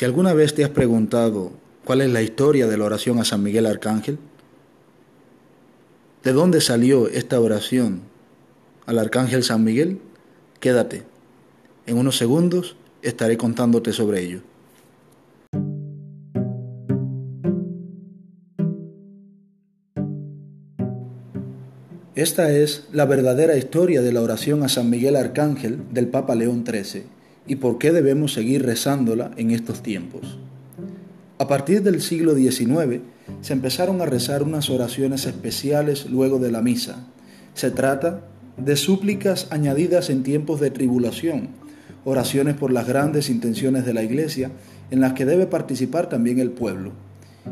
Si alguna vez te has preguntado cuál es la historia de la oración a San Miguel Arcángel, ¿de dónde salió esta oración al Arcángel San Miguel? Quédate. En unos segundos estaré contándote sobre ello. Esta es la verdadera historia de la oración a San Miguel Arcángel del Papa León XIII y por qué debemos seguir rezándola en estos tiempos. A partir del siglo XIX se empezaron a rezar unas oraciones especiales luego de la misa. Se trata de súplicas añadidas en tiempos de tribulación, oraciones por las grandes intenciones de la Iglesia en las que debe participar también el pueblo,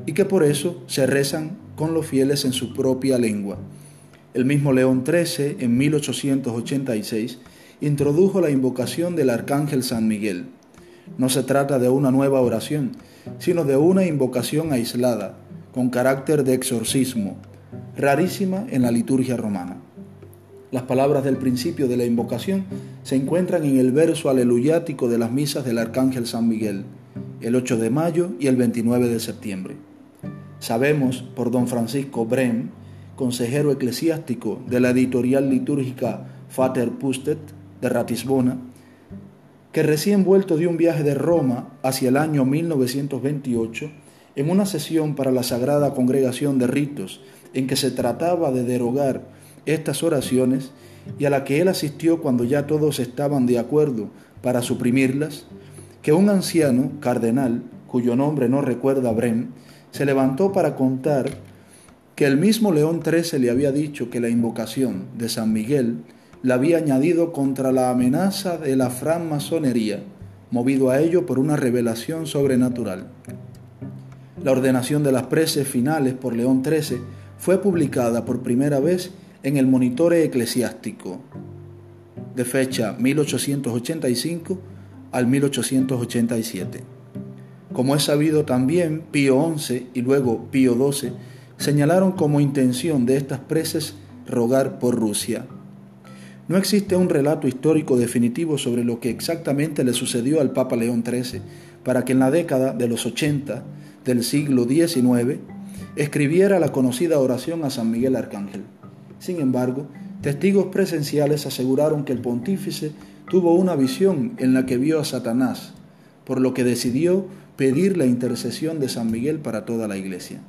y que por eso se rezan con los fieles en su propia lengua el mismo León XIII, en 1886, introdujo la invocación del Arcángel San Miguel. No se trata de una nueva oración, sino de una invocación aislada, con carácter de exorcismo, rarísima en la liturgia romana. Las palabras del principio de la invocación se encuentran en el verso aleluyático de las misas del Arcángel San Miguel, el 8 de mayo y el 29 de septiembre. Sabemos por don Francisco Brem consejero eclesiástico de la editorial litúrgica Fater Pustet de Ratisbona, que recién vuelto de un viaje de Roma hacia el año 1928, en una sesión para la Sagrada Congregación de Ritos, en que se trataba de derogar estas oraciones y a la que él asistió cuando ya todos estaban de acuerdo para suprimirlas, que un anciano, cardenal, cuyo nombre no recuerda Brem, se levantó para contar que el mismo León XIII le había dicho que la invocación de San Miguel la había añadido contra la amenaza de la francmasonería, movido a ello por una revelación sobrenatural. La ordenación de las preces finales por León XIII fue publicada por primera vez en el Monitore Eclesiástico, de fecha 1885 al 1887. Como es sabido también, Pío XI y luego Pío XII señalaron como intención de estas preces rogar por Rusia. No existe un relato histórico definitivo sobre lo que exactamente le sucedió al Papa León XIII para que en la década de los 80 del siglo XIX escribiera la conocida oración a San Miguel Arcángel. Sin embargo, testigos presenciales aseguraron que el pontífice tuvo una visión en la que vio a Satanás, por lo que decidió pedir la intercesión de San Miguel para toda la iglesia.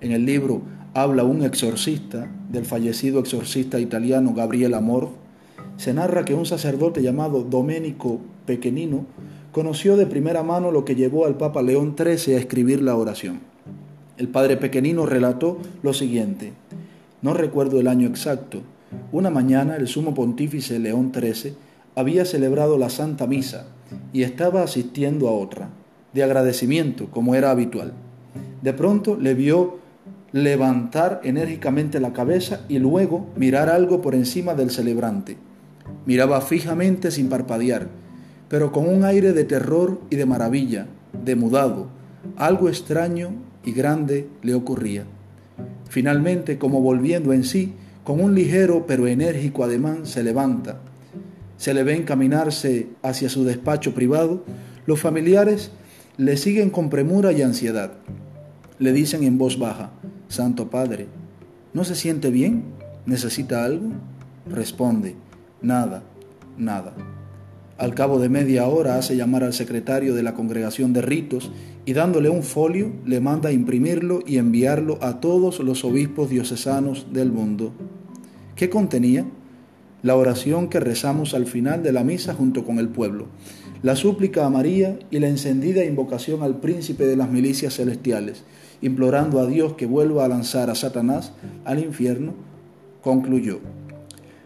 En el libro habla un exorcista del fallecido exorcista italiano Gabriel Amor. Se narra que un sacerdote llamado Domenico Pequenino conoció de primera mano lo que llevó al Papa León XIII a escribir la oración. El padre Pequenino relató lo siguiente. No recuerdo el año exacto. Una mañana el sumo pontífice León XIII había celebrado la Santa Misa y estaba asistiendo a otra, de agradecimiento, como era habitual. De pronto le vio levantar enérgicamente la cabeza y luego mirar algo por encima del celebrante. Miraba fijamente sin parpadear, pero con un aire de terror y de maravilla, demudado. Algo extraño y grande le ocurría. Finalmente, como volviendo en sí, con un ligero pero enérgico ademán se levanta. Se le ve encaminarse hacia su despacho privado. Los familiares le siguen con premura y ansiedad. Le dicen en voz baja, Santo Padre, ¿no se siente bien? ¿Necesita algo? Responde, nada, nada. Al cabo de media hora hace llamar al secretario de la congregación de ritos y dándole un folio le manda imprimirlo y enviarlo a todos los obispos diocesanos del mundo. ¿Qué contenía? La oración que rezamos al final de la misa junto con el pueblo, la súplica a María y la encendida invocación al príncipe de las milicias celestiales, implorando a Dios que vuelva a lanzar a Satanás al infierno, concluyó.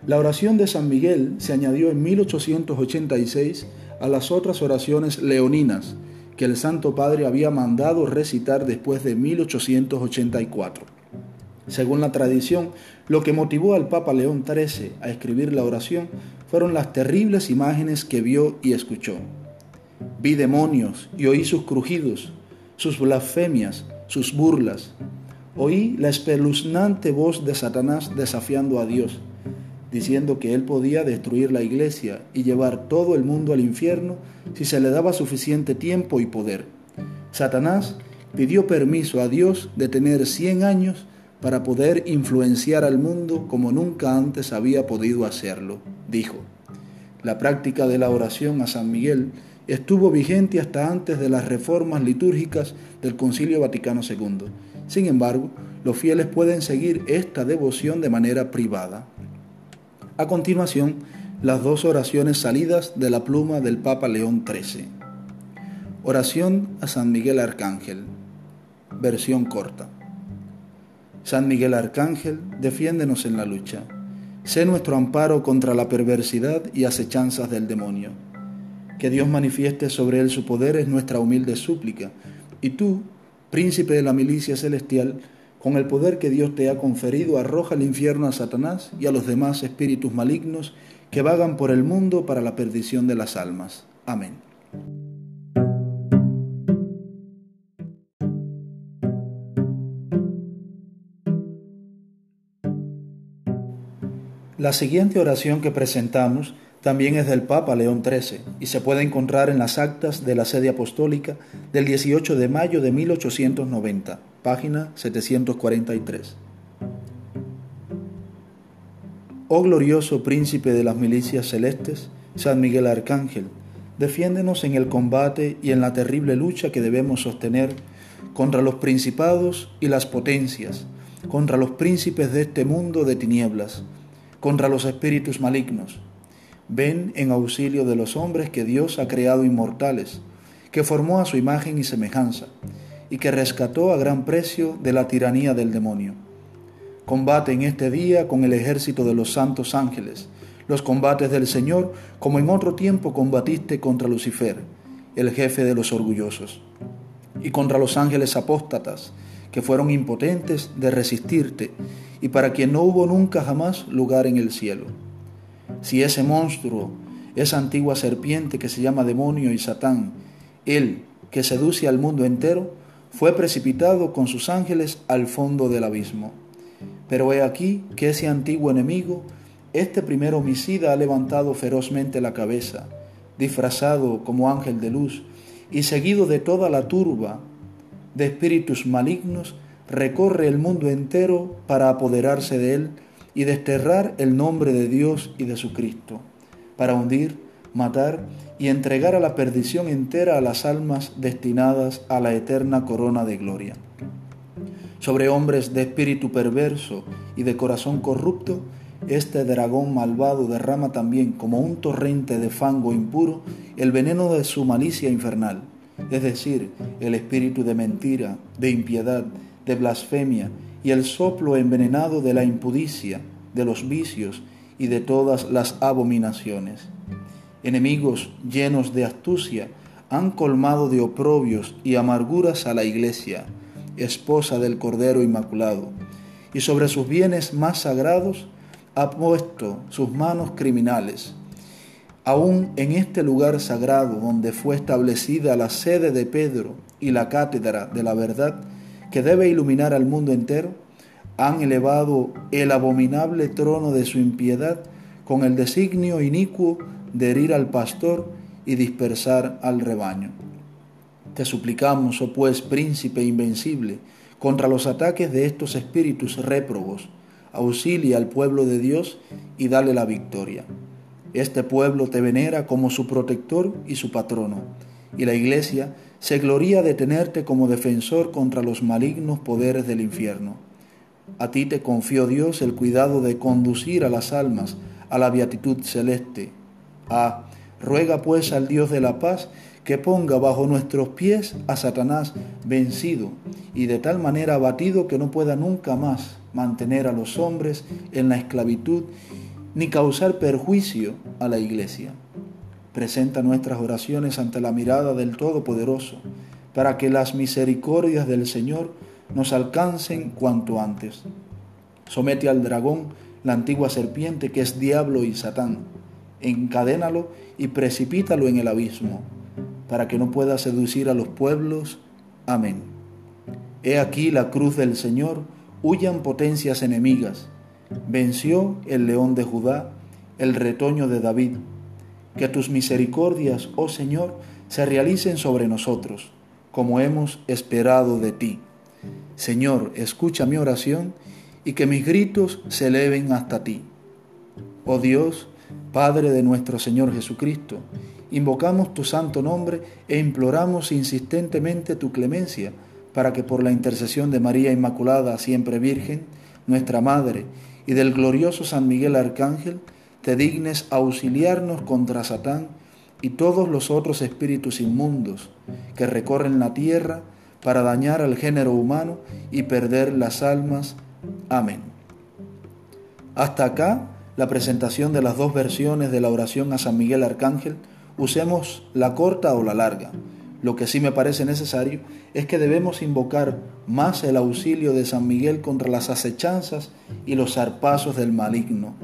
La oración de San Miguel se añadió en 1886 a las otras oraciones leoninas que el Santo Padre había mandado recitar después de 1884. Según la tradición, lo que motivó al Papa León XIII a escribir la oración fueron las terribles imágenes que vio y escuchó. Vi demonios y oí sus crujidos, sus blasfemias, sus burlas. Oí la espeluznante voz de Satanás desafiando a Dios, diciendo que él podía destruir la iglesia y llevar todo el mundo al infierno si se le daba suficiente tiempo y poder. Satanás pidió permiso a Dios de tener 100 años para poder influenciar al mundo como nunca antes había podido hacerlo. Dijo, la práctica de la oración a San Miguel estuvo vigente hasta antes de las reformas litúrgicas del Concilio Vaticano II. Sin embargo, los fieles pueden seguir esta devoción de manera privada. A continuación, las dos oraciones salidas de la pluma del Papa León XIII. Oración a San Miguel Arcángel. Versión corta. San Miguel Arcángel, defiéndenos en la lucha. Sé nuestro amparo contra la perversidad y acechanzas del demonio. Que Dios manifieste sobre él su poder es nuestra humilde súplica. Y tú, príncipe de la milicia celestial, con el poder que Dios te ha conferido, arroja al infierno a Satanás y a los demás espíritus malignos que vagan por el mundo para la perdición de las almas. Amén. La siguiente oración que presentamos también es del Papa León XIII y se puede encontrar en las actas de la sede apostólica del 18 de mayo de 1890, página 743. Oh glorioso príncipe de las milicias celestes, San Miguel Arcángel, defiéndenos en el combate y en la terrible lucha que debemos sostener contra los principados y las potencias, contra los príncipes de este mundo de tinieblas, contra los espíritus malignos ven en auxilio de los hombres que Dios ha creado inmortales, que formó a su imagen y semejanza, y que rescató a gran precio de la tiranía del demonio. Combate en este día con el ejército de los santos ángeles, los combates del Señor, como en otro tiempo combatiste contra Lucifer, el jefe de los orgullosos, y contra los ángeles apóstatas, que fueron impotentes de resistirte, y para quien no hubo nunca jamás lugar en el cielo si ese monstruo, esa antigua serpiente que se llama demonio y Satán, él que seduce al mundo entero, fue precipitado con sus ángeles al fondo del abismo. Pero he aquí que ese antiguo enemigo, este primer homicida, ha levantado ferozmente la cabeza, disfrazado como ángel de luz, y seguido de toda la turba de espíritus malignos, recorre el mundo entero para apoderarse de él y desterrar el nombre de Dios y de su Cristo, para hundir, matar y entregar a la perdición entera a las almas destinadas a la eterna corona de gloria. Sobre hombres de espíritu perverso y de corazón corrupto, este dragón malvado derrama también como un torrente de fango impuro el veneno de su malicia infernal, es decir, el espíritu de mentira, de impiedad, de blasfemia y el soplo envenenado de la impudicia, de los vicios y de todas las abominaciones. Enemigos llenos de astucia han colmado de oprobios y amarguras a la iglesia, esposa del Cordero Inmaculado, y sobre sus bienes más sagrados ha puesto sus manos criminales. Aún en este lugar sagrado donde fue establecida la sede de Pedro y la cátedra de la verdad, que debe iluminar al mundo entero, han elevado el abominable trono de su impiedad con el designio inicuo de herir al pastor y dispersar al rebaño. Te suplicamos, oh pues, príncipe invencible, contra los ataques de estos espíritus réprobos, auxilia al pueblo de Dios y dale la victoria. Este pueblo te venera como su protector y su patrono, y la iglesia se gloría de tenerte como defensor contra los malignos poderes del infierno. A ti te confió Dios el cuidado de conducir a las almas a la beatitud celeste. Ah, ruega pues al Dios de la paz que ponga bajo nuestros pies a Satanás vencido y de tal manera abatido que no pueda nunca más mantener a los hombres en la esclavitud ni causar perjuicio a la iglesia. Presenta nuestras oraciones ante la mirada del Todopoderoso, para que las misericordias del Señor nos alcancen cuanto antes. Somete al dragón, la antigua serpiente que es diablo y satán, encadénalo y precipítalo en el abismo, para que no pueda seducir a los pueblos. Amén. He aquí la cruz del Señor, huyan potencias enemigas. Venció el león de Judá, el retoño de David que tus misericordias, oh Señor, se realicen sobre nosotros. como hemos esperado de ti. Señor, escucha mi oración y que mis gritos se eleven hasta ti. Oh Dios, Padre de nuestro Señor Jesucristo, invocamos tu santo nombre e imploramos insistentemente tu clemencia para que por la intercesión de María Inmaculada, siempre Virgen, nuestra Madre, y del glorioso San Miguel Arcángel, te dignes auxiliarnos contra Satán y todos los otros espíritus inmundos que recorren la tierra para dañar al género humano y perder las almas. Amén. Hasta acá la presentación de las dos versiones de la oración a San Miguel Arcángel. Usemos la corta o la larga. Lo que sí me parece necesario es que debemos invocar más el auxilio de San Miguel contra las acechanzas y los zarpazos del maligno,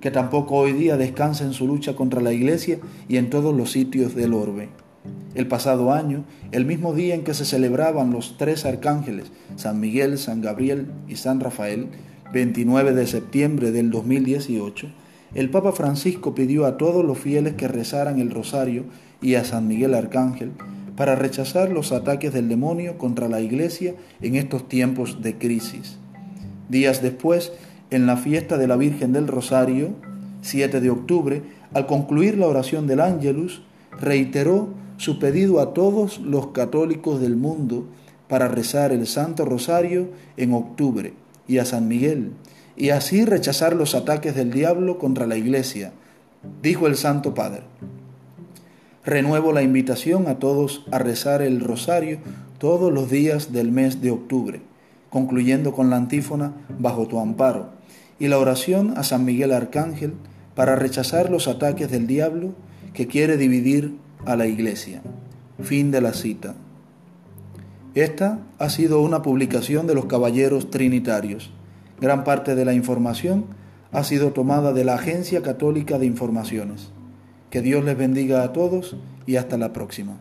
que tampoco hoy día descansa en su lucha contra la iglesia y en todos los sitios del orbe. El pasado año, el mismo día en que se celebraban los tres arcángeles, San Miguel, San Gabriel y San Rafael, 29 de septiembre del 2018, el Papa Francisco pidió a todos los fieles que rezaran el rosario y a San Miguel Arcángel para rechazar los ataques del demonio contra la iglesia en estos tiempos de crisis. Días después, en la fiesta de la Virgen del Rosario, 7 de octubre, al concluir la oración del Ángelus, reiteró su pedido a todos los católicos del mundo para rezar el Santo Rosario en octubre y a San Miguel, y así rechazar los ataques del diablo contra la iglesia, dijo el Santo Padre. Renuevo la invitación a todos a rezar el rosario todos los días del mes de octubre, concluyendo con la antífona Bajo tu amparo, y la oración a San Miguel Arcángel para rechazar los ataques del diablo que quiere dividir a la iglesia. Fin de la cita. Esta ha sido una publicación de los Caballeros Trinitarios. Gran parte de la información ha sido tomada de la Agencia Católica de Informaciones. Que Dios les bendiga a todos y hasta la próxima.